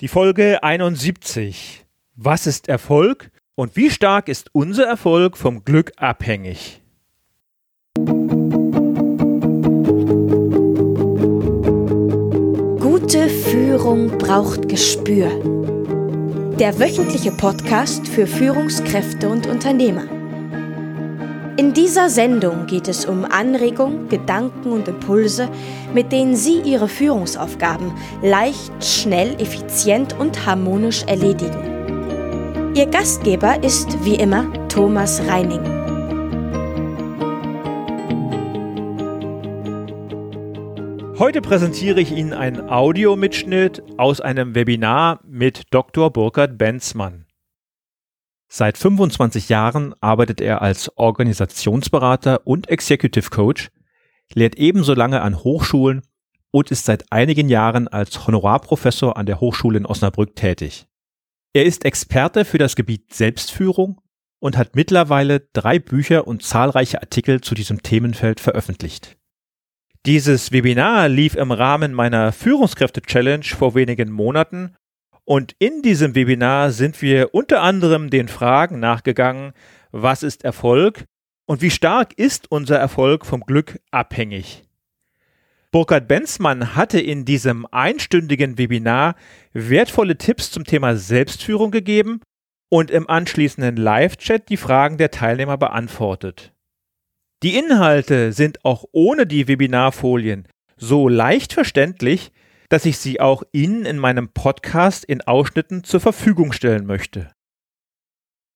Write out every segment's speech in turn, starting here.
Die Folge 71. Was ist Erfolg und wie stark ist unser Erfolg vom Glück abhängig? Gute Führung braucht Gespür. Der wöchentliche Podcast für Führungskräfte und Unternehmer. In dieser Sendung geht es um Anregungen, Gedanken und Impulse, mit denen Sie Ihre Führungsaufgaben leicht, schnell, effizient und harmonisch erledigen. Ihr Gastgeber ist wie immer Thomas Reining. Heute präsentiere ich Ihnen einen Audiomitschnitt aus einem Webinar mit Dr. Burkhard Benzmann. Seit 25 Jahren arbeitet er als Organisationsberater und Executive Coach, lehrt ebenso lange an Hochschulen und ist seit einigen Jahren als Honorarprofessor an der Hochschule in Osnabrück tätig. Er ist Experte für das Gebiet Selbstführung und hat mittlerweile drei Bücher und zahlreiche Artikel zu diesem Themenfeld veröffentlicht. Dieses Webinar lief im Rahmen meiner Führungskräfte-Challenge vor wenigen Monaten und in diesem Webinar sind wir unter anderem den Fragen nachgegangen, was ist Erfolg und wie stark ist unser Erfolg vom Glück abhängig. Burkhard Benzmann hatte in diesem einstündigen Webinar wertvolle Tipps zum Thema Selbstführung gegeben und im anschließenden Live-Chat die Fragen der Teilnehmer beantwortet. Die Inhalte sind auch ohne die Webinarfolien so leicht verständlich, dass ich sie auch Ihnen in meinem Podcast in Ausschnitten zur Verfügung stellen möchte.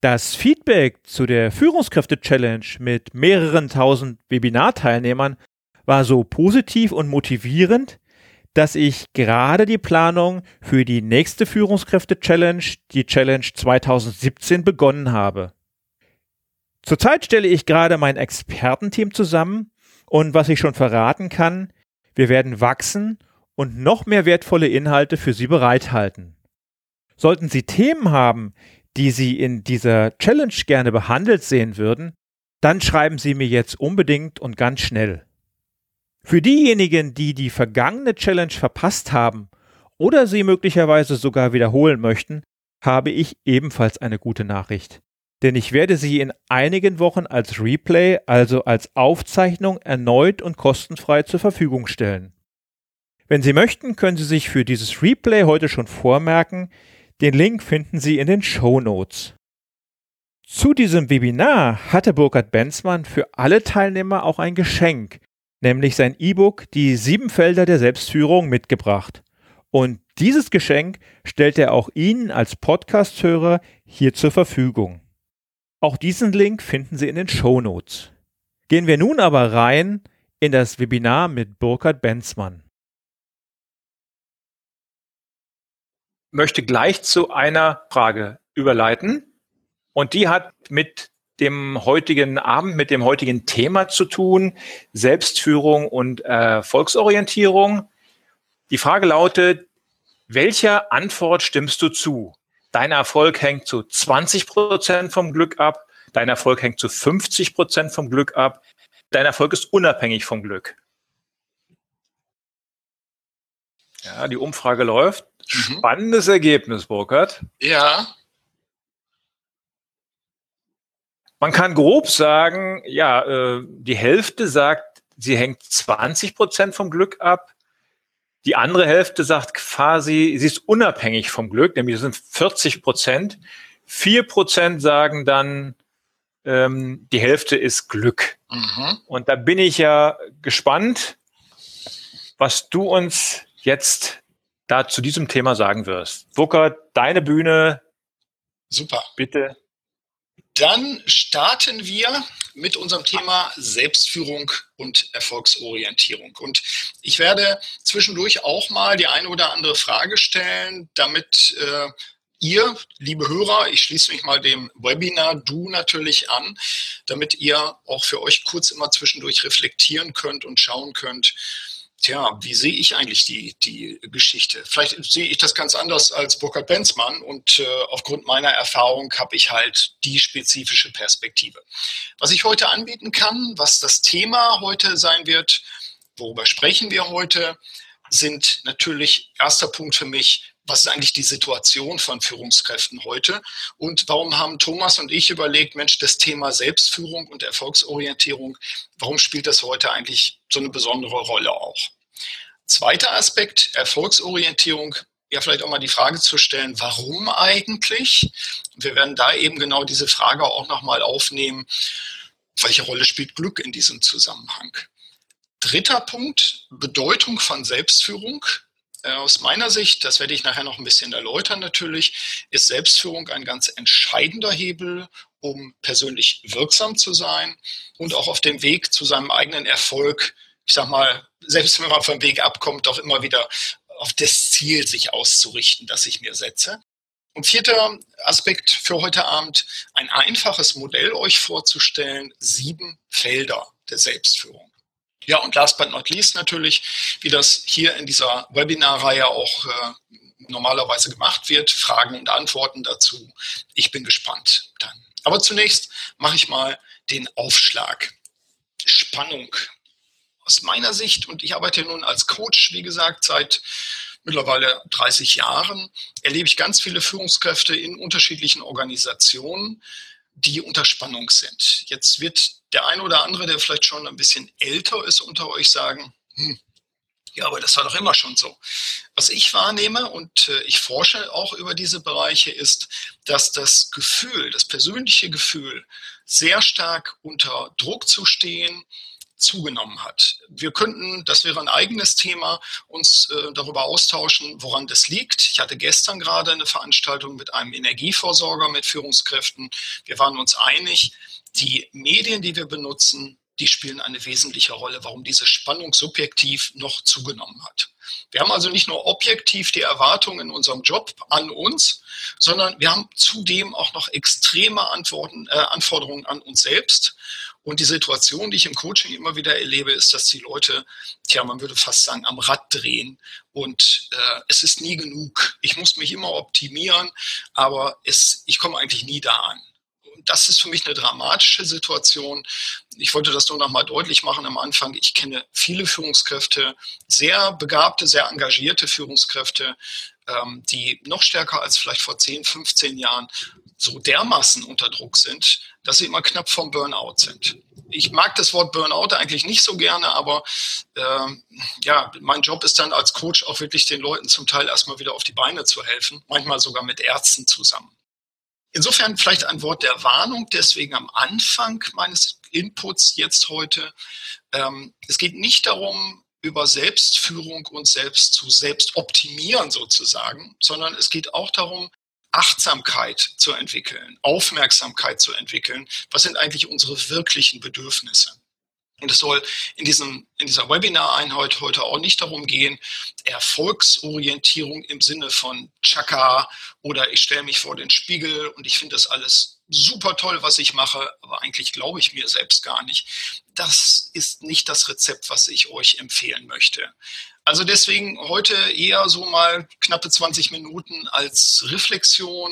Das Feedback zu der Führungskräfte-Challenge mit mehreren tausend Webinarteilnehmern war so positiv und motivierend, dass ich gerade die Planung für die nächste Führungskräfte-Challenge, die Challenge 2017, begonnen habe. Zurzeit stelle ich gerade mein Expertenteam zusammen und was ich schon verraten kann, wir werden wachsen und noch mehr wertvolle Inhalte für Sie bereithalten. Sollten Sie Themen haben, die Sie in dieser Challenge gerne behandelt sehen würden, dann schreiben Sie mir jetzt unbedingt und ganz schnell. Für diejenigen, die die vergangene Challenge verpasst haben oder sie möglicherweise sogar wiederholen möchten, habe ich ebenfalls eine gute Nachricht. Denn ich werde sie in einigen Wochen als Replay, also als Aufzeichnung, erneut und kostenfrei zur Verfügung stellen. Wenn Sie möchten, können Sie sich für dieses Replay heute schon vormerken. Den Link finden Sie in den Show Notes. Zu diesem Webinar hatte Burkhard Benzmann für alle Teilnehmer auch ein Geschenk, nämlich sein E-Book Die sieben Felder der Selbstführung mitgebracht. Und dieses Geschenk stellt er auch Ihnen als Podcast-Hörer hier zur Verfügung. Auch diesen Link finden Sie in den Show Notes. Gehen wir nun aber rein in das Webinar mit Burkhard Benzmann. Möchte gleich zu einer Frage überleiten. Und die hat mit dem heutigen Abend, mit dem heutigen Thema zu tun, Selbstführung und Erfolgsorientierung. Die Frage lautet, welcher Antwort stimmst du zu? Dein Erfolg hängt zu 20 Prozent vom Glück ab. Dein Erfolg hängt zu 50 Prozent vom Glück ab. Dein Erfolg ist unabhängig vom Glück. Ja, die Umfrage läuft. Mhm. Spannendes Ergebnis, Burkhard. Ja. Man kann grob sagen, ja, äh, die Hälfte sagt, sie hängt 20 Prozent vom Glück ab. Die andere Hälfte sagt quasi, sie ist unabhängig vom Glück, nämlich das sind 40 Prozent. Vier Prozent sagen dann, ähm, die Hälfte ist Glück. Mhm. Und da bin ich ja gespannt, was du uns jetzt da zu diesem Thema sagen wirst. Wucker, deine Bühne. Super. Bitte. Dann starten wir mit unserem Thema Selbstführung und Erfolgsorientierung. Und ich werde zwischendurch auch mal die eine oder andere Frage stellen, damit äh, ihr, liebe Hörer, ich schließe mich mal dem Webinar Du natürlich an, damit ihr auch für euch kurz immer zwischendurch reflektieren könnt und schauen könnt, tja, wie sehe ich eigentlich die, die Geschichte? Vielleicht sehe ich das ganz anders als Burkhard Benzmann und äh, aufgrund meiner Erfahrung habe ich halt die spezifische Perspektive. Was ich heute anbieten kann, was das Thema heute sein wird, worüber sprechen wir heute, sind natürlich erster Punkt für mich was ist eigentlich die Situation von Führungskräften heute und warum haben Thomas und ich überlegt, Mensch, das Thema Selbstführung und Erfolgsorientierung, warum spielt das heute eigentlich so eine besondere Rolle auch? Zweiter Aspekt, Erfolgsorientierung, ja vielleicht auch mal die Frage zu stellen, warum eigentlich? Wir werden da eben genau diese Frage auch nochmal aufnehmen, welche Rolle spielt Glück in diesem Zusammenhang? Dritter Punkt, Bedeutung von Selbstführung. Äh, aus meiner Sicht, das werde ich nachher noch ein bisschen erläutern natürlich, ist Selbstführung ein ganz entscheidender Hebel, um persönlich wirksam zu sein und auch auf dem Weg zu seinem eigenen Erfolg, ich sag mal, selbst wenn man vom Weg abkommt, auch immer wieder auf das Ziel sich auszurichten, das ich mir setze. Und vierter Aspekt für heute Abend, ein einfaches Modell euch vorzustellen, sieben Felder der Selbstführung. Ja, und last but not least natürlich, wie das hier in dieser Webinarreihe auch äh, normalerweise gemacht wird, Fragen und Antworten dazu. Ich bin gespannt dann. Aber zunächst mache ich mal den Aufschlag. Spannung. Aus meiner Sicht, und ich arbeite nun als Coach, wie gesagt, seit mittlerweile 30 Jahren, erlebe ich ganz viele Führungskräfte in unterschiedlichen Organisationen, die unter Spannung sind. Jetzt wird der eine oder andere, der vielleicht schon ein bisschen älter ist unter euch, sagen, hm, ja, aber das war doch immer schon so. Was ich wahrnehme und äh, ich forsche auch über diese Bereiche ist, dass das Gefühl, das persönliche Gefühl, sehr stark unter Druck zu stehen, zugenommen hat. Wir könnten, das wäre ein eigenes Thema, uns äh, darüber austauschen, woran das liegt. Ich hatte gestern gerade eine Veranstaltung mit einem Energieversorger, mit Führungskräften. Wir waren uns einig, die Medien, die wir benutzen, die spielen eine wesentliche Rolle, warum diese Spannung subjektiv noch zugenommen hat. Wir haben also nicht nur objektiv die Erwartungen in unserem Job an uns, sondern wir haben zudem auch noch extreme Antworten, äh, Anforderungen an uns selbst. Und die Situation, die ich im Coaching immer wieder erlebe, ist, dass die Leute, tja, man würde fast sagen, am Rad drehen. Und äh, es ist nie genug. Ich muss mich immer optimieren, aber es, ich komme eigentlich nie da an das ist für mich eine dramatische Situation. Ich wollte das nur noch mal deutlich machen am Anfang. Ich kenne viele Führungskräfte, sehr begabte, sehr engagierte Führungskräfte, die noch stärker als vielleicht vor 10, 15 Jahren so dermaßen unter Druck sind, dass sie immer knapp vom Burnout sind. Ich mag das Wort Burnout eigentlich nicht so gerne, aber äh, ja, mein Job ist dann als Coach auch wirklich den Leuten zum Teil erstmal wieder auf die Beine zu helfen, manchmal sogar mit Ärzten zusammen. Insofern vielleicht ein Wort der Warnung, deswegen am Anfang meines Inputs jetzt heute. Ähm, es geht nicht darum, über Selbstführung und selbst zu selbst optimieren sozusagen, sondern es geht auch darum, Achtsamkeit zu entwickeln, Aufmerksamkeit zu entwickeln. Was sind eigentlich unsere wirklichen Bedürfnisse? Und es soll in, diesem, in dieser Webinar-Einheit heute auch nicht darum gehen, Erfolgsorientierung im Sinne von Chaka oder ich stelle mich vor den Spiegel und ich finde das alles super toll, was ich mache, aber eigentlich glaube ich mir selbst gar nicht. Das ist nicht das Rezept, was ich euch empfehlen möchte. Also deswegen heute eher so mal knappe 20 Minuten als Reflexion,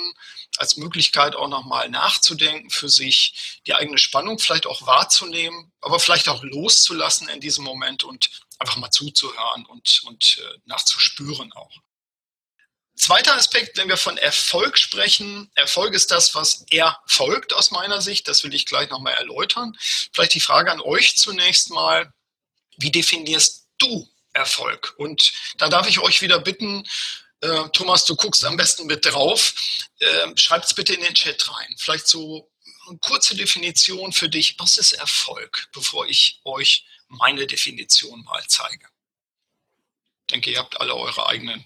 als Möglichkeit auch nochmal nachzudenken für sich, die eigene Spannung vielleicht auch wahrzunehmen, aber vielleicht auch loszulassen in diesem Moment und einfach mal zuzuhören und, und äh, nachzuspüren auch. Zweiter Aspekt, wenn wir von Erfolg sprechen, Erfolg ist das, was erfolgt aus meiner Sicht. Das will ich gleich nochmal erläutern. Vielleicht die Frage an euch zunächst mal, wie definierst du Erfolg? Und da darf ich euch wieder bitten, äh, Thomas, du guckst am besten mit drauf. Äh, Schreibt es bitte in den Chat rein. Vielleicht so eine kurze Definition für dich. Was ist Erfolg, bevor ich euch meine Definition mal zeige? Ich denke, ihr habt alle eure eigenen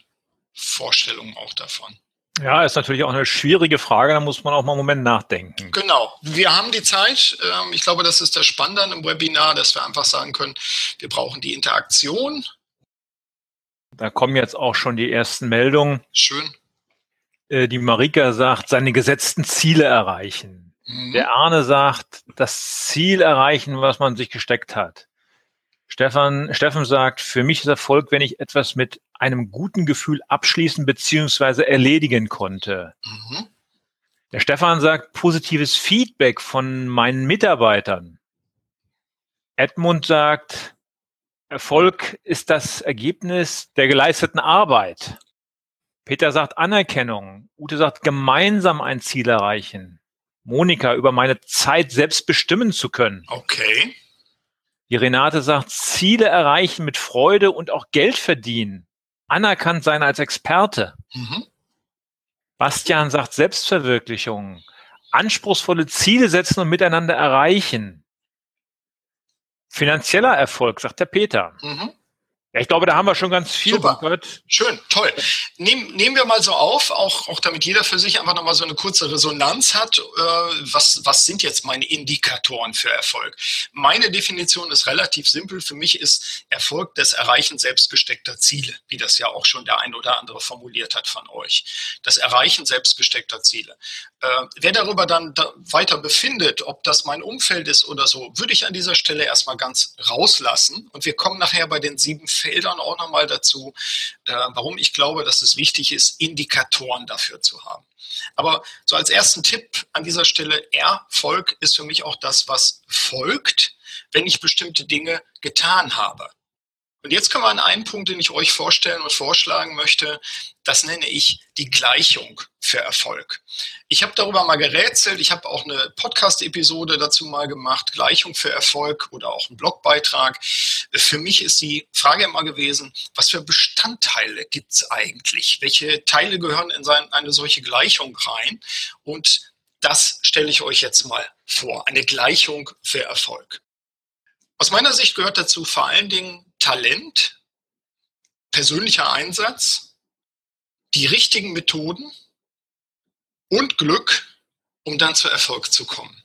Vorstellungen auch davon. Ja, ist natürlich auch eine schwierige Frage, da muss man auch mal einen Moment nachdenken. Genau. Wir haben die Zeit. Ähm, ich glaube, das ist das Spannende an einem Webinar, dass wir einfach sagen können, wir brauchen die Interaktion da kommen jetzt auch schon die ersten Meldungen. Schön. Äh, die Marika sagt, seine gesetzten Ziele erreichen. Mhm. Der Arne sagt, das Ziel erreichen, was man sich gesteckt hat. Stefan, Steffen sagt, für mich ist Erfolg, wenn ich etwas mit einem guten Gefühl abschließen bzw. erledigen konnte. Mhm. Der Stefan sagt, positives Feedback von meinen Mitarbeitern. Edmund sagt, Erfolg ist das Ergebnis der geleisteten Arbeit. Peter sagt Anerkennung. Ute sagt gemeinsam ein Ziel erreichen. Monika über meine Zeit selbst bestimmen zu können. Okay. Die Renate sagt Ziele erreichen mit Freude und auch Geld verdienen. Anerkannt sein als Experte. Mhm. Bastian sagt Selbstverwirklichung. Anspruchsvolle Ziele setzen und miteinander erreichen. Finanzieller Erfolg, sagt der Peter. Mhm. Ja, ich glaube, da haben wir schon ganz viel Super. gehört. Schön, toll. Nehm, nehmen wir mal so auf, auch, auch damit jeder für sich einfach nochmal so eine kurze Resonanz hat. Äh, was, was sind jetzt meine Indikatoren für Erfolg? Meine Definition ist relativ simpel. Für mich ist Erfolg das Erreichen selbstgesteckter Ziele, wie das ja auch schon der ein oder andere formuliert hat von euch. Das Erreichen selbstgesteckter Ziele. Äh, wer darüber dann da weiter befindet, ob das mein Umfeld ist oder so, würde ich an dieser Stelle erstmal ganz rauslassen. Und wir kommen nachher bei den sieben Feldern auch nochmal dazu, äh, warum ich glaube, dass es wichtig ist, Indikatoren dafür zu haben. Aber so als ersten Tipp an dieser Stelle, Erfolg ist für mich auch das, was folgt, wenn ich bestimmte Dinge getan habe. Und jetzt kommen wir an einen Punkt, den ich euch vorstellen und vorschlagen möchte. Das nenne ich die Gleichung für Erfolg. Ich habe darüber mal gerätselt. Ich habe auch eine Podcast-Episode dazu mal gemacht, Gleichung für Erfolg oder auch einen Blogbeitrag. Für mich ist die Frage immer gewesen, was für Bestandteile gibt es eigentlich? Welche Teile gehören in eine solche Gleichung rein? Und das stelle ich euch jetzt mal vor. Eine Gleichung für Erfolg. Aus meiner Sicht gehört dazu vor allen Dingen Talent, persönlicher Einsatz, die richtigen Methoden und Glück, um dann zu Erfolg zu kommen.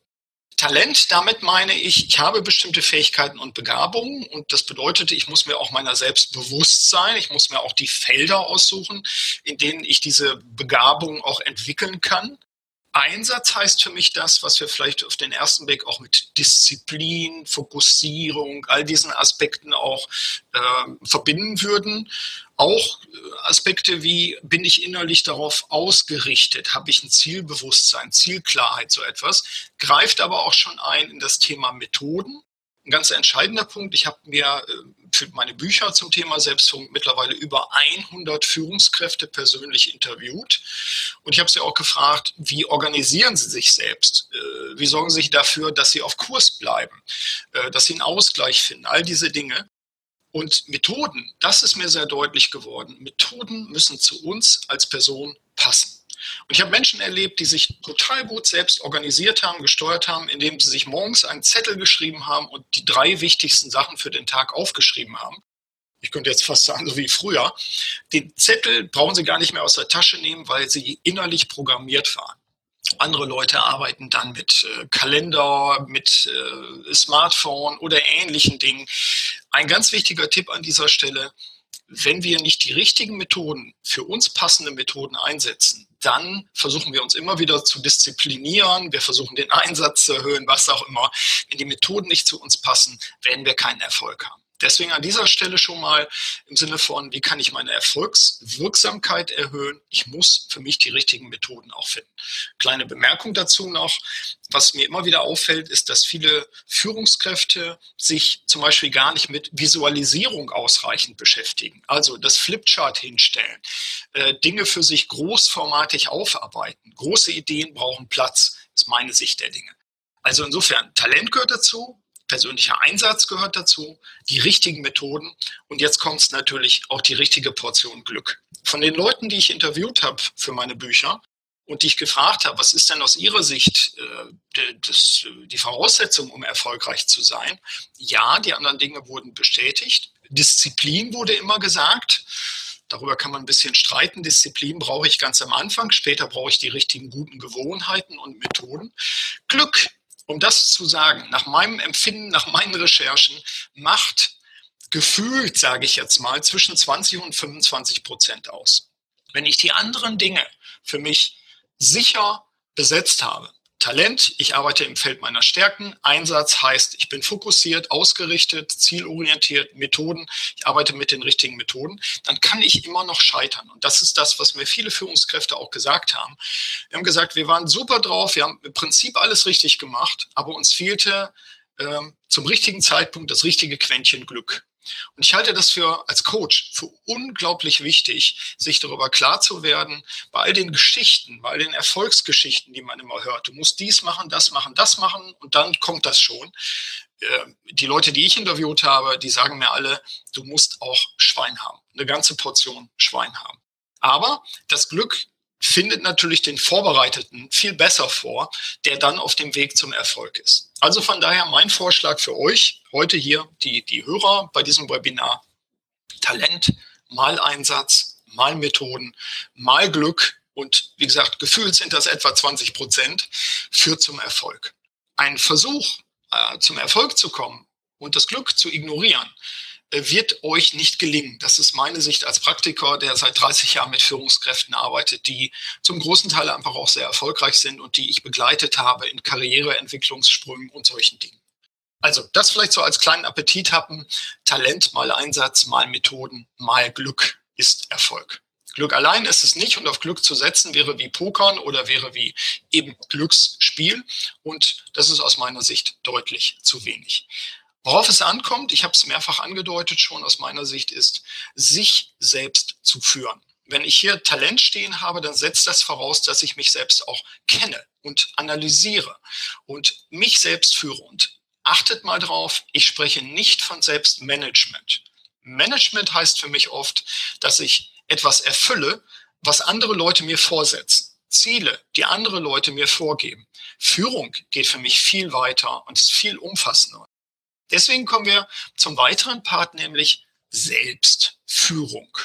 Talent, damit meine ich, ich habe bestimmte Fähigkeiten und Begabungen und das bedeutet, ich muss mir auch meiner selbst bewusst sein, ich muss mir auch die Felder aussuchen, in denen ich diese Begabung auch entwickeln kann. Einsatz heißt für mich das, was wir vielleicht auf den ersten Blick auch mit Disziplin, Fokussierung, all diesen Aspekten auch äh, verbinden würden. Auch äh, Aspekte wie, bin ich innerlich darauf ausgerichtet, habe ich ein Zielbewusstsein, Zielklarheit, so etwas, greift aber auch schon ein in das Thema Methoden ein ganz entscheidender Punkt. Ich habe mir äh, für meine Bücher zum Thema Selbstführung mittlerweile über 100 Führungskräfte persönlich interviewt. Und ich habe sie auch gefragt, wie organisieren sie sich selbst? Äh, wie sorgen sie sich dafür, dass sie auf Kurs bleiben? Äh, dass sie einen Ausgleich finden? All diese Dinge. Und Methoden, das ist mir sehr deutlich geworden. Methoden müssen zu uns als Person passen. Und ich habe Menschen erlebt, die sich total gut selbst organisiert haben, gesteuert haben, indem sie sich morgens einen Zettel geschrieben haben und die drei wichtigsten Sachen für den Tag aufgeschrieben haben. Ich könnte jetzt fast sagen, so wie früher. Den Zettel brauchen sie gar nicht mehr aus der Tasche nehmen, weil sie innerlich programmiert waren. Andere Leute arbeiten dann mit äh, Kalender, mit äh, Smartphone oder ähnlichen Dingen. Ein ganz wichtiger Tipp an dieser Stelle, wenn wir nicht die richtigen Methoden, für uns passende Methoden einsetzen, dann versuchen wir uns immer wieder zu disziplinieren, wir versuchen den Einsatz zu erhöhen, was auch immer. Wenn die Methoden nicht zu uns passen, werden wir keinen Erfolg haben. Deswegen an dieser Stelle schon mal im Sinne von, wie kann ich meine Erfolgswirksamkeit erhöhen? Ich muss für mich die richtigen Methoden auch finden. Kleine Bemerkung dazu noch. Was mir immer wieder auffällt, ist, dass viele Führungskräfte sich zum Beispiel gar nicht mit Visualisierung ausreichend beschäftigen. Also das Flipchart hinstellen, äh, Dinge für sich großformatig aufarbeiten. Große Ideen brauchen Platz, ist meine Sicht der Dinge. Also insofern, Talent gehört dazu, persönlicher Einsatz gehört dazu, die richtigen Methoden und jetzt kommt es natürlich auch die richtige Portion Glück. Von den Leuten, die ich interviewt habe für meine Bücher und die ich gefragt habe, was ist denn aus ihrer Sicht äh, das, die Voraussetzung, um erfolgreich zu sein? Ja, die anderen Dinge wurden bestätigt. Disziplin wurde immer gesagt. Darüber kann man ein bisschen streiten. Disziplin brauche ich ganz am Anfang. Später brauche ich die richtigen guten Gewohnheiten und Methoden. Glück um das zu sagen, nach meinem Empfinden, nach meinen Recherchen, macht gefühlt, sage ich jetzt mal, zwischen 20 und 25 Prozent aus. Wenn ich die anderen Dinge für mich sicher besetzt habe, Talent, ich arbeite im Feld meiner Stärken. Einsatz heißt, ich bin fokussiert, ausgerichtet, zielorientiert, Methoden. Ich arbeite mit den richtigen Methoden. Dann kann ich immer noch scheitern. Und das ist das, was mir viele Führungskräfte auch gesagt haben. Wir haben gesagt, wir waren super drauf, wir haben im Prinzip alles richtig gemacht, aber uns fehlte ähm, zum richtigen Zeitpunkt das richtige Quäntchen Glück. Und ich halte das für als Coach für unglaublich wichtig, sich darüber klar zu werden, bei all den Geschichten, bei all den Erfolgsgeschichten, die man immer hört. Du musst dies machen, das machen, das machen und dann kommt das schon. Ähm, die Leute, die ich interviewt habe, die sagen mir alle, du musst auch Schwein haben, eine ganze Portion Schwein haben. Aber das Glück findet natürlich den Vorbereiteten viel besser vor, der dann auf dem Weg zum Erfolg ist. Also von daher mein Vorschlag für euch heute hier, die, die Hörer bei diesem Webinar, Talent, mal Einsatz, mal Methoden, mal Glück und wie gesagt, gefühlt sind das etwa 20 Prozent, führt zum Erfolg. Ein Versuch, äh, zum Erfolg zu kommen und das Glück zu ignorieren, wird euch nicht gelingen. Das ist meine Sicht als Praktiker, der seit 30 Jahren mit Führungskräften arbeitet, die zum großen Teil einfach auch sehr erfolgreich sind und die ich begleitet habe in Karriereentwicklungssprüngen und solchen Dingen. Also das vielleicht so als kleinen Appetit haben. Talent mal Einsatz, mal Methoden, mal Glück ist Erfolg. Glück allein ist es nicht und auf Glück zu setzen wäre wie Pokern oder wäre wie eben Glücksspiel und das ist aus meiner Sicht deutlich zu wenig. Worauf es ankommt, ich habe es mehrfach angedeutet schon aus meiner Sicht, ist, sich selbst zu führen. Wenn ich hier Talent stehen habe, dann setzt das voraus, dass ich mich selbst auch kenne und analysiere und mich selbst führe. Und achtet mal drauf, ich spreche nicht von Selbstmanagement. Management heißt für mich oft, dass ich etwas erfülle, was andere Leute mir vorsetzen. Ziele, die andere Leute mir vorgeben. Führung geht für mich viel weiter und ist viel umfassender. Deswegen kommen wir zum weiteren Part, nämlich Selbstführung.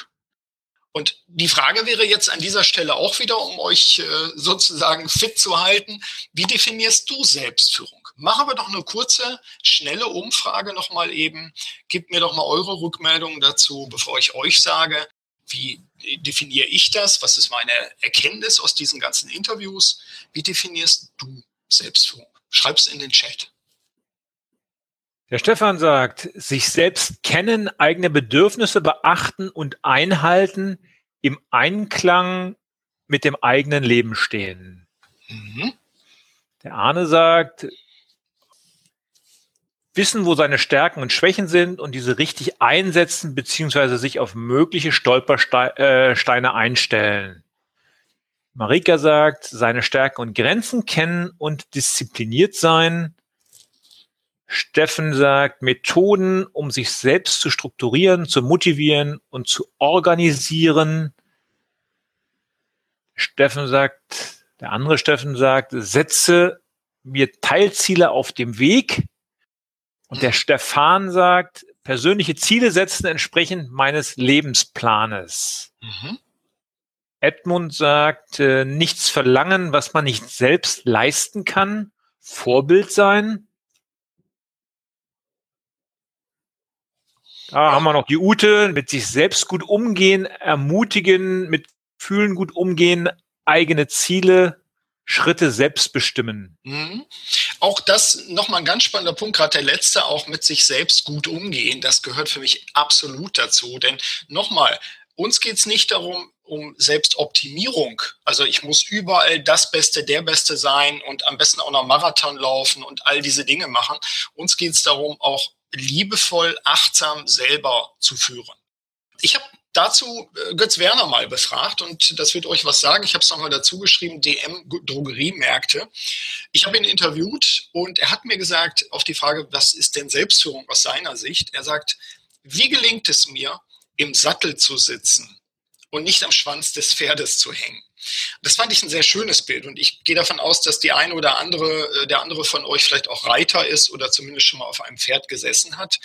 Und die Frage wäre jetzt an dieser Stelle auch wieder, um euch äh, sozusagen fit zu halten, wie definierst du Selbstführung? Machen wir doch eine kurze, schnelle Umfrage nochmal eben. Gebt mir doch mal eure Rückmeldungen dazu, bevor ich euch sage, wie definiere ich das? Was ist meine Erkenntnis aus diesen ganzen Interviews? Wie definierst du Selbstführung? Schreib's in den Chat. Der Stefan sagt, sich selbst kennen, eigene Bedürfnisse beachten und einhalten, im Einklang mit dem eigenen Leben stehen. Mhm. Der Arne sagt, wissen, wo seine Stärken und Schwächen sind und diese richtig einsetzen, beziehungsweise sich auf mögliche Stolpersteine einstellen. Marika sagt, seine Stärken und Grenzen kennen und diszipliniert sein. Steffen sagt, Methoden, um sich selbst zu strukturieren, zu motivieren und zu organisieren. Steffen sagt, der andere Steffen sagt, setze mir Teilziele auf dem Weg. Und der Stefan sagt, persönliche Ziele setzen entsprechend meines Lebensplanes. Mhm. Edmund sagt, äh, nichts verlangen, was man nicht selbst leisten kann. Vorbild sein. Da haben wir noch die Ute, mit sich selbst gut umgehen, ermutigen, mit Fühlen gut umgehen, eigene Ziele, Schritte selbst bestimmen. Mhm. Auch das nochmal ein ganz spannender Punkt, gerade der letzte, auch mit sich selbst gut umgehen. Das gehört für mich absolut dazu. Denn nochmal, uns geht es nicht darum, um Selbstoptimierung. Also ich muss überall das Beste, der Beste sein und am besten auch noch Marathon laufen und all diese Dinge machen. Uns geht es darum, auch liebevoll, achtsam selber zu führen. Ich habe dazu äh, Götz Werner mal befragt und das wird euch was sagen. Ich habe es nochmal dazu geschrieben, DM Drogeriemärkte. Ich habe ihn interviewt und er hat mir gesagt, auf die Frage, was ist denn Selbstführung aus seiner Sicht? Er sagt, wie gelingt es mir, im Sattel zu sitzen und nicht am Schwanz des Pferdes zu hängen? Das fand ich ein sehr schönes Bild und ich gehe davon aus, dass die eine oder andere, äh, der andere von euch vielleicht auch Reiter ist oder zumindest schon mal auf einem Pferd gesessen hat.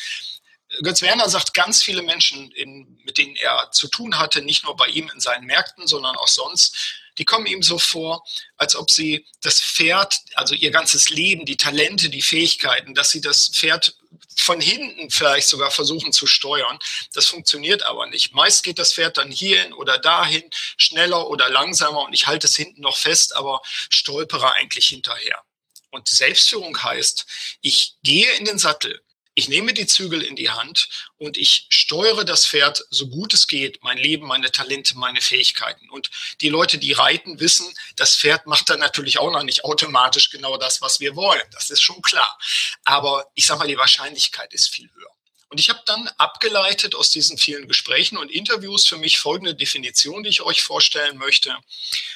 Götz Werner sagt, ganz viele Menschen, in, mit denen er zu tun hatte, nicht nur bei ihm in seinen Märkten, sondern auch sonst, die kommen ihm so vor, als ob sie das Pferd, also ihr ganzes Leben, die Talente, die Fähigkeiten, dass sie das Pferd von hinten vielleicht sogar versuchen zu steuern. Das funktioniert aber nicht. Meist geht das Pferd dann hierhin oder dahin, schneller oder langsamer und ich halte es hinten noch fest, aber stolpere eigentlich hinterher. Und Selbstführung heißt, ich gehe in den Sattel, ich nehme die Zügel in die Hand und ich steuere das Pferd so gut es geht, mein Leben, meine Talente, meine Fähigkeiten. Und die Leute, die reiten, wissen, das Pferd macht dann natürlich auch noch nicht automatisch genau das, was wir wollen. Das ist schon klar. Aber ich sage mal, die Wahrscheinlichkeit ist viel höher. Und ich habe dann abgeleitet aus diesen vielen Gesprächen und Interviews für mich folgende Definition, die ich euch vorstellen möchte.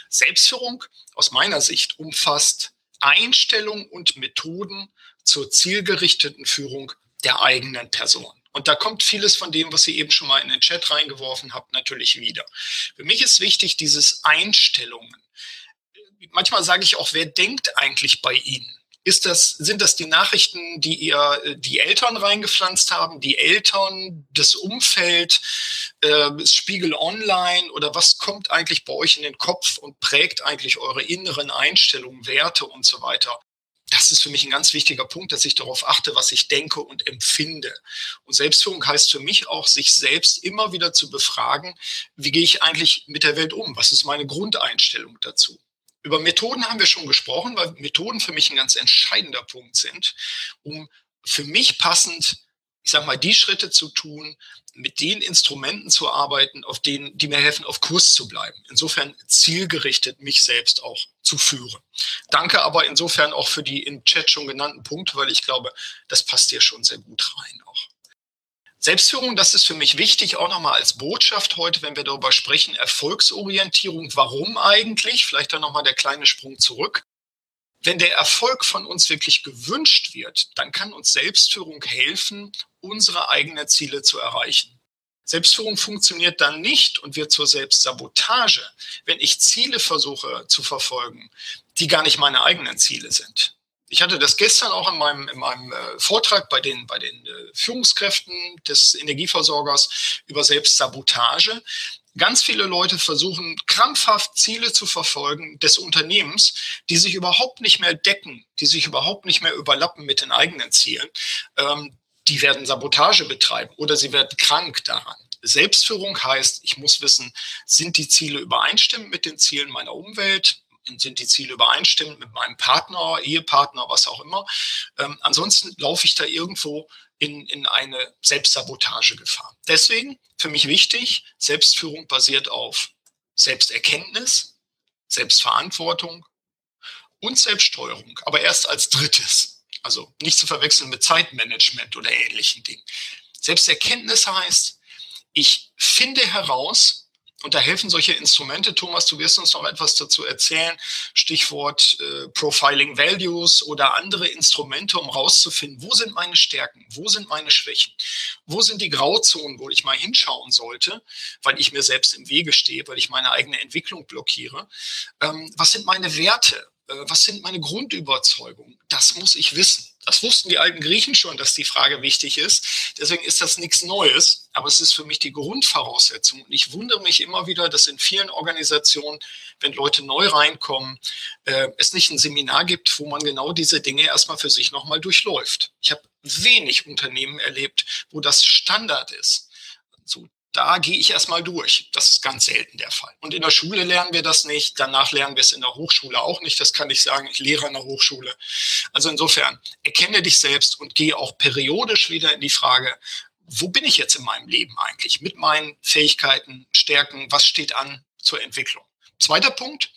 Selbstführung aus meiner Sicht umfasst Einstellung und Methoden zur zielgerichteten Führung der eigenen Person. Und da kommt vieles von dem, was ihr eben schon mal in den Chat reingeworfen habt, natürlich wieder. Für mich ist wichtig, dieses Einstellungen. Manchmal sage ich auch, wer denkt eigentlich bei Ihnen? Ist das, sind das die Nachrichten, die ihr äh, die Eltern reingepflanzt haben, die Eltern, das Umfeld, äh, Spiegel Online oder was kommt eigentlich bei euch in den Kopf und prägt eigentlich eure inneren Einstellungen, Werte und so weiter? Das ist für mich ein ganz wichtiger Punkt, dass ich darauf achte, was ich denke und empfinde. Und Selbstführung heißt für mich auch, sich selbst immer wieder zu befragen, wie gehe ich eigentlich mit der Welt um? Was ist meine Grundeinstellung dazu? Über Methoden haben wir schon gesprochen, weil Methoden für mich ein ganz entscheidender Punkt sind, um für mich passend, ich sage mal, die Schritte zu tun, mit den Instrumenten zu arbeiten, auf denen, die mir helfen, auf Kurs zu bleiben. Insofern zielgerichtet mich selbst auch zu führen. Danke aber insofern auch für die im Chat schon genannten Punkte, weil ich glaube, das passt hier schon sehr gut rein auch. Selbstführung, das ist für mich wichtig, auch nochmal als Botschaft heute, wenn wir darüber sprechen, Erfolgsorientierung. Warum eigentlich? Vielleicht dann nochmal der kleine Sprung zurück. Wenn der Erfolg von uns wirklich gewünscht wird, dann kann uns Selbstführung helfen, unsere eigenen Ziele zu erreichen. Selbstführung funktioniert dann nicht und wird zur Selbstsabotage, wenn ich Ziele versuche zu verfolgen, die gar nicht meine eigenen Ziele sind. Ich hatte das gestern auch in meinem, in meinem äh, Vortrag bei den, bei den äh, Führungskräften des Energieversorgers über Selbstsabotage. Ganz viele Leute versuchen krampfhaft Ziele zu verfolgen des Unternehmens, die sich überhaupt nicht mehr decken, die sich überhaupt nicht mehr überlappen mit den eigenen Zielen. Ähm, die werden Sabotage betreiben oder sie werden krank daran. Selbstführung heißt, ich muss wissen, sind die Ziele übereinstimmend mit den Zielen meiner Umwelt, sind die Ziele übereinstimmend mit meinem Partner, Ehepartner, was auch immer. Ähm, ansonsten laufe ich da irgendwo in, in eine Selbstsabotagegefahr. Deswegen für mich wichtig, Selbstführung basiert auf Selbsterkenntnis, Selbstverantwortung und Selbststeuerung, aber erst als drittes. Also nicht zu verwechseln mit Zeitmanagement oder ähnlichen Dingen. Selbsterkenntnis heißt, ich finde heraus, und da helfen solche Instrumente. Thomas, du wirst uns noch etwas dazu erzählen. Stichwort äh, Profiling Values oder andere Instrumente, um rauszufinden, wo sind meine Stärken, wo sind meine Schwächen, wo sind die Grauzonen, wo ich mal hinschauen sollte, weil ich mir selbst im Wege stehe, weil ich meine eigene Entwicklung blockiere. Ähm, was sind meine Werte? Äh, was sind meine Grundüberzeugungen? Das muss ich wissen. Das wussten die alten Griechen schon, dass die Frage wichtig ist. Deswegen ist das nichts Neues, aber es ist für mich die Grundvoraussetzung. Und ich wundere mich immer wieder, dass in vielen Organisationen, wenn Leute neu reinkommen, äh, es nicht ein Seminar gibt, wo man genau diese Dinge erstmal für sich nochmal durchläuft. Ich habe wenig Unternehmen erlebt, wo das Standard ist. So da gehe ich erstmal durch. Das ist ganz selten der Fall. Und in der Schule lernen wir das nicht. Danach lernen wir es in der Hochschule auch nicht. Das kann ich sagen. Ich lehre in der Hochschule. Also insofern, erkenne dich selbst und gehe auch periodisch wieder in die Frage, wo bin ich jetzt in meinem Leben eigentlich mit meinen Fähigkeiten, Stärken? Was steht an zur Entwicklung? Zweiter Punkt.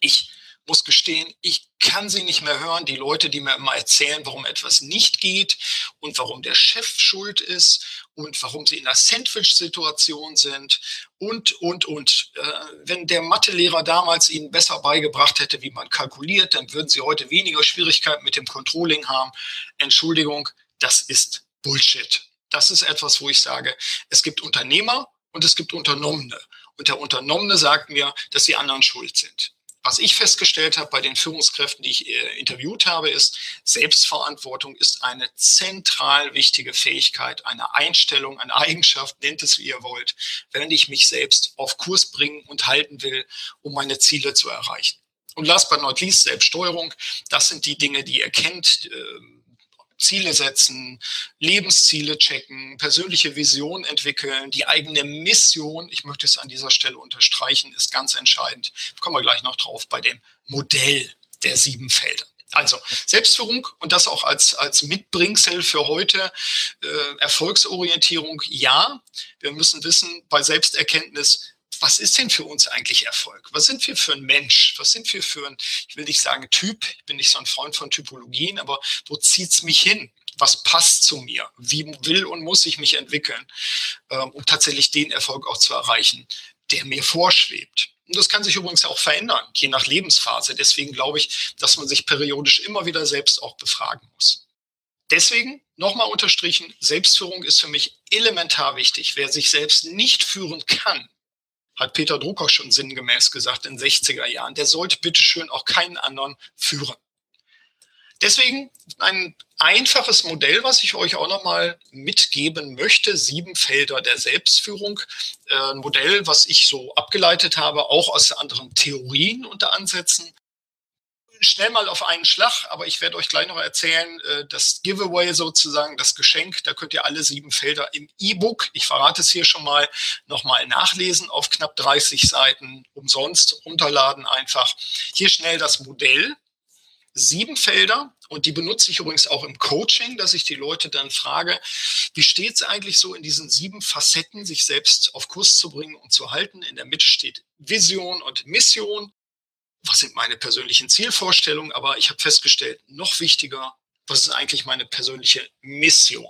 Ich muss gestehen, ich kann sie nicht mehr hören. Die Leute, die mir immer erzählen, warum etwas nicht geht und warum der Chef schuld ist und warum sie in einer Sandwich-Situation sind und, und, und. Äh, wenn der Mathelehrer damals ihnen besser beigebracht hätte, wie man kalkuliert, dann würden sie heute weniger Schwierigkeiten mit dem Controlling haben. Entschuldigung, das ist Bullshit. Das ist etwas, wo ich sage, es gibt Unternehmer und es gibt Unternommene. Und der Unternommene sagt mir, dass die anderen schuld sind. Was ich festgestellt habe bei den Führungskräften, die ich äh, interviewt habe, ist, Selbstverantwortung ist eine zentral wichtige Fähigkeit, eine Einstellung, eine Eigenschaft, nennt es wie ihr wollt, wenn ich mich selbst auf Kurs bringen und halten will, um meine Ziele zu erreichen. Und last but not least, Selbststeuerung. Das sind die Dinge, die ihr kennt. Äh, Ziele setzen, Lebensziele checken, persönliche Vision entwickeln, die eigene Mission, ich möchte es an dieser Stelle unterstreichen, ist ganz entscheidend. Kommen wir gleich noch drauf bei dem Modell der sieben Felder. Also Selbstführung und das auch als, als Mitbringsel für heute, äh, Erfolgsorientierung, ja. Wir müssen wissen, bei Selbsterkenntnis, was ist denn für uns eigentlich Erfolg? Was sind wir für ein Mensch? Was sind wir für ein, ich will nicht sagen Typ, ich bin nicht so ein Freund von Typologien, aber wo zieht es mich hin? Was passt zu mir? Wie will und muss ich mich entwickeln, ähm, um tatsächlich den Erfolg auch zu erreichen, der mir vorschwebt? Und das kann sich übrigens auch verändern, je nach Lebensphase. Deswegen glaube ich, dass man sich periodisch immer wieder selbst auch befragen muss. Deswegen nochmal unterstrichen, Selbstführung ist für mich elementar wichtig. Wer sich selbst nicht führen kann, hat Peter Drucker schon sinngemäß gesagt in den 60er Jahren, der sollte bitteschön auch keinen anderen führen. Deswegen ein einfaches Modell, was ich euch auch nochmal mitgeben möchte, sieben Felder der Selbstführung. Äh, ein Modell, was ich so abgeleitet habe, auch aus anderen Theorien unter Ansätzen. Schnell mal auf einen Schlag, aber ich werde euch gleich noch erzählen, äh, das Giveaway sozusagen, das Geschenk, da könnt ihr alle sieben Felder im E-Book, ich verrate es hier schon mal, nochmal nachlesen auf knapp 30 Seiten, umsonst runterladen einfach. Hier schnell das Modell, sieben Felder und die benutze ich übrigens auch im Coaching, dass ich die Leute dann frage, wie steht es eigentlich so in diesen sieben Facetten, sich selbst auf Kurs zu bringen und zu halten. In der Mitte steht Vision und Mission. Was sind meine persönlichen Zielvorstellungen? Aber ich habe festgestellt, noch wichtiger, was ist eigentlich meine persönliche Mission?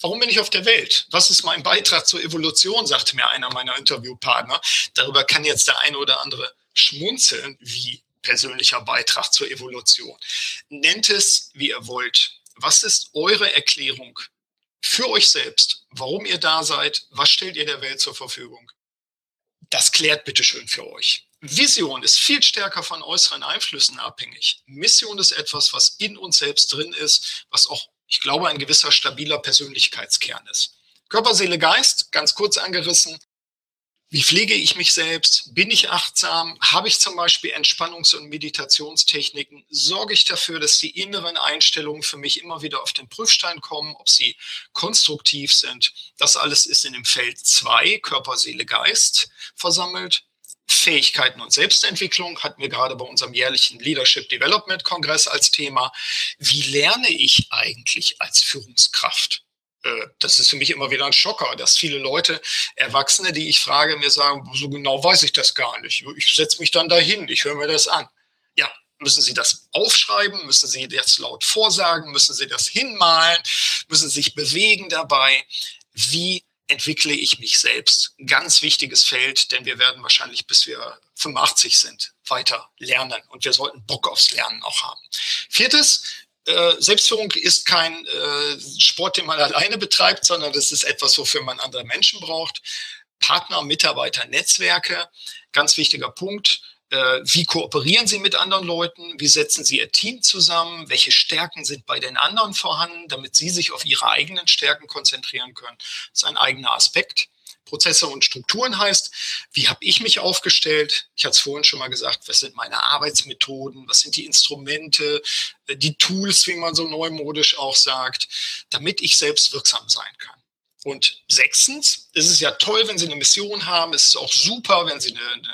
Warum bin ich auf der Welt? Was ist mein Beitrag zur Evolution, sagte mir einer meiner Interviewpartner. Darüber kann jetzt der eine oder andere schmunzeln, wie persönlicher Beitrag zur Evolution. Nennt es, wie ihr wollt. Was ist eure Erklärung für euch selbst, warum ihr da seid? Was stellt ihr der Welt zur Verfügung? Das klärt bitte schön für euch. Vision ist viel stärker von äußeren Einflüssen abhängig. Mission ist etwas, was in uns selbst drin ist, was auch, ich glaube, ein gewisser stabiler Persönlichkeitskern ist. Körper, Seele, Geist, ganz kurz angerissen, wie pflege ich mich selbst? Bin ich achtsam? Habe ich zum Beispiel Entspannungs- und Meditationstechniken? Sorge ich dafür, dass die inneren Einstellungen für mich immer wieder auf den Prüfstein kommen, ob sie konstruktiv sind? Das alles ist in dem Feld 2, Körper, Seele, Geist, versammelt. Fähigkeiten und Selbstentwicklung hatten wir gerade bei unserem jährlichen Leadership Development Kongress als Thema. Wie lerne ich eigentlich als Führungskraft? Äh, das ist für mich immer wieder ein Schocker, dass viele Leute, Erwachsene, die ich frage, mir sagen, so genau weiß ich das gar nicht. Ich setze mich dann dahin, ich höre mir das an. Ja, müssen Sie das aufschreiben? Müssen Sie das laut vorsagen? Müssen Sie das hinmalen? Müssen Sie sich bewegen dabei? Wie entwickle ich mich selbst? Ein ganz wichtiges Feld, denn wir werden wahrscheinlich bis wir 85 sind weiter lernen und wir sollten Bock aufs Lernen auch haben. Viertes, äh, Selbstführung ist kein äh, Sport, den man alleine betreibt, sondern das ist etwas, wofür man andere Menschen braucht. Partner, Mitarbeiter, Netzwerke, ganz wichtiger Punkt. Äh, wie kooperieren Sie mit anderen Leuten? Wie setzen Sie Ihr Team zusammen? Welche Stärken sind bei den anderen vorhanden, damit Sie sich auf Ihre eigenen Stärken konzentrieren können? Das ist ein eigener Aspekt. Prozesse und Strukturen heißt, wie habe ich mich aufgestellt? Ich hatte es vorhin schon mal gesagt, was sind meine Arbeitsmethoden, was sind die Instrumente, äh, die Tools, wie man so neumodisch auch sagt, damit ich selbst wirksam sein kann. Und sechstens, es ist ja toll, wenn Sie eine Mission haben. Es ist auch super, wenn Sie ein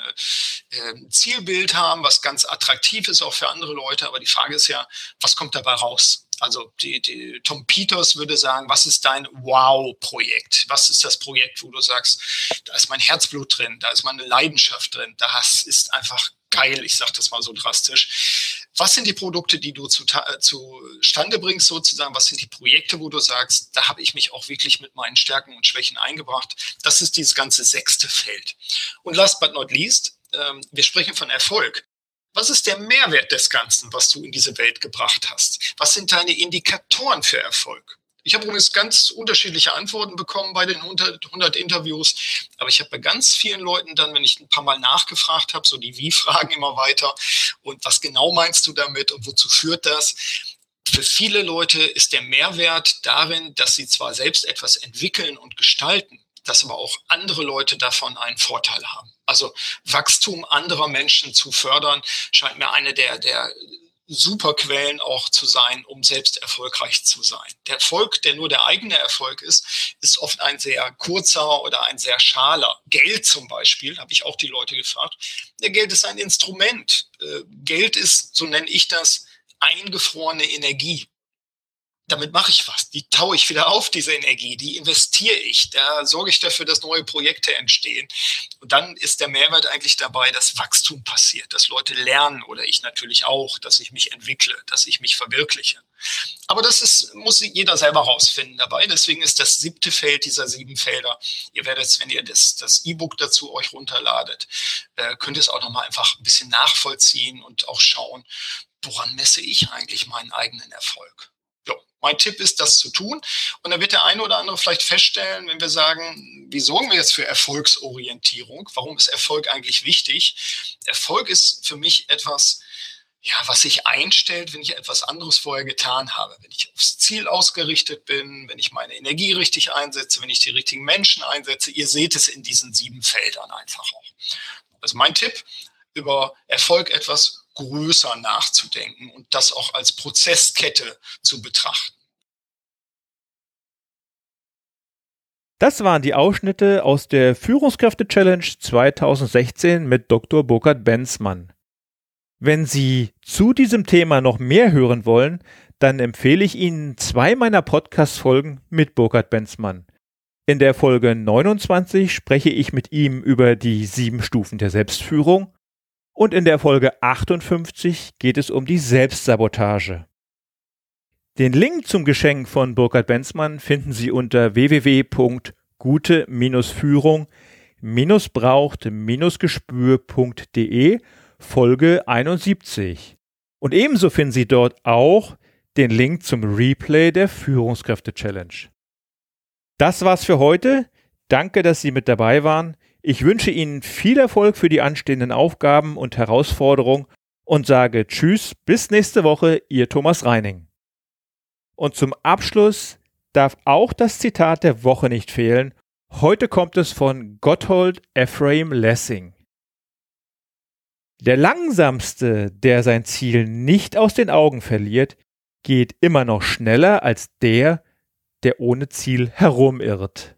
ähm, Zielbild haben, was ganz attraktiv ist auch für andere Leute. Aber die Frage ist ja, was kommt dabei raus? Also die, die, Tom Peters würde sagen, was ist dein Wow-Projekt? Was ist das Projekt, wo du sagst, da ist mein Herzblut drin, da ist meine Leidenschaft drin, das ist einfach geil, ich sage das mal so drastisch. Was sind die Produkte, die du zu, äh, zustande bringst sozusagen? Was sind die Projekte, wo du sagst, da habe ich mich auch wirklich mit meinen Stärken und Schwächen eingebracht? Das ist dieses ganze sechste Feld. Und last but not least, ähm, wir sprechen von Erfolg. Was ist der Mehrwert des Ganzen, was du in diese Welt gebracht hast? Was sind deine Indikatoren für Erfolg? Ich habe übrigens ganz unterschiedliche Antworten bekommen bei den 100, 100 Interviews, aber ich habe bei ganz vielen Leuten dann, wenn ich ein paar Mal nachgefragt habe, so die Wie-Fragen immer weiter und was genau meinst du damit und wozu führt das? Für viele Leute ist der Mehrwert darin, dass sie zwar selbst etwas entwickeln und gestalten, dass aber auch andere Leute davon einen Vorteil haben. Also Wachstum anderer Menschen zu fördern, scheint mir eine der, der Superquellen auch zu sein, um selbst erfolgreich zu sein. Der Erfolg, der nur der eigene Erfolg ist, ist oft ein sehr kurzer oder ein sehr schaler. Geld zum Beispiel, habe ich auch die Leute gefragt. Der Geld ist ein Instrument. Äh, Geld ist, so nenne ich das, eingefrorene Energie damit mache ich was. Die taue ich wieder auf, diese Energie, die investiere ich, da sorge ich dafür, dass neue Projekte entstehen. Und dann ist der Mehrwert eigentlich dabei, dass Wachstum passiert, dass Leute lernen oder ich natürlich auch, dass ich mich entwickle, dass ich mich verwirkliche. Aber das ist, muss jeder selber rausfinden dabei. Deswegen ist das siebte Feld dieser sieben Felder. Ihr werdet es, wenn ihr das, das E-Book dazu euch runterladet, äh, könnt ihr es auch nochmal einfach ein bisschen nachvollziehen und auch schauen, woran messe ich eigentlich meinen eigenen Erfolg. Mein Tipp ist, das zu tun. Und dann wird der eine oder andere vielleicht feststellen, wenn wir sagen, wie sorgen wir jetzt für Erfolgsorientierung? Warum ist Erfolg eigentlich wichtig? Erfolg ist für mich etwas, ja, was sich einstellt, wenn ich etwas anderes vorher getan habe. Wenn ich aufs Ziel ausgerichtet bin, wenn ich meine Energie richtig einsetze, wenn ich die richtigen Menschen einsetze. Ihr seht es in diesen sieben Feldern einfach auch. Also mein Tipp, über Erfolg etwas größer nachzudenken und das auch als Prozesskette zu betrachten. Das waren die Ausschnitte aus der Führungskräfte-Challenge 2016 mit Dr. Burkhard Benzmann. Wenn Sie zu diesem Thema noch mehr hören wollen, dann empfehle ich Ihnen zwei meiner Podcast-Folgen mit Burkhard Benzmann. In der Folge 29 spreche ich mit ihm über die sieben Stufen der Selbstführung und in der Folge 58 geht es um die Selbstsabotage. Den Link zum Geschenk von Burkhard Benzmann finden Sie unter www.gute-führung-braucht-gespür.de Folge 71. Und ebenso finden Sie dort auch den Link zum Replay der Führungskräfte Challenge. Das war's für heute. Danke, dass Sie mit dabei waren. Ich wünsche Ihnen viel Erfolg für die anstehenden Aufgaben und Herausforderungen und sage Tschüss, bis nächste Woche, Ihr Thomas Reining. Und zum Abschluss darf auch das Zitat der Woche nicht fehlen. Heute kommt es von Gotthold Ephraim Lessing. Der Langsamste, der sein Ziel nicht aus den Augen verliert, geht immer noch schneller als der, der ohne Ziel herumirrt.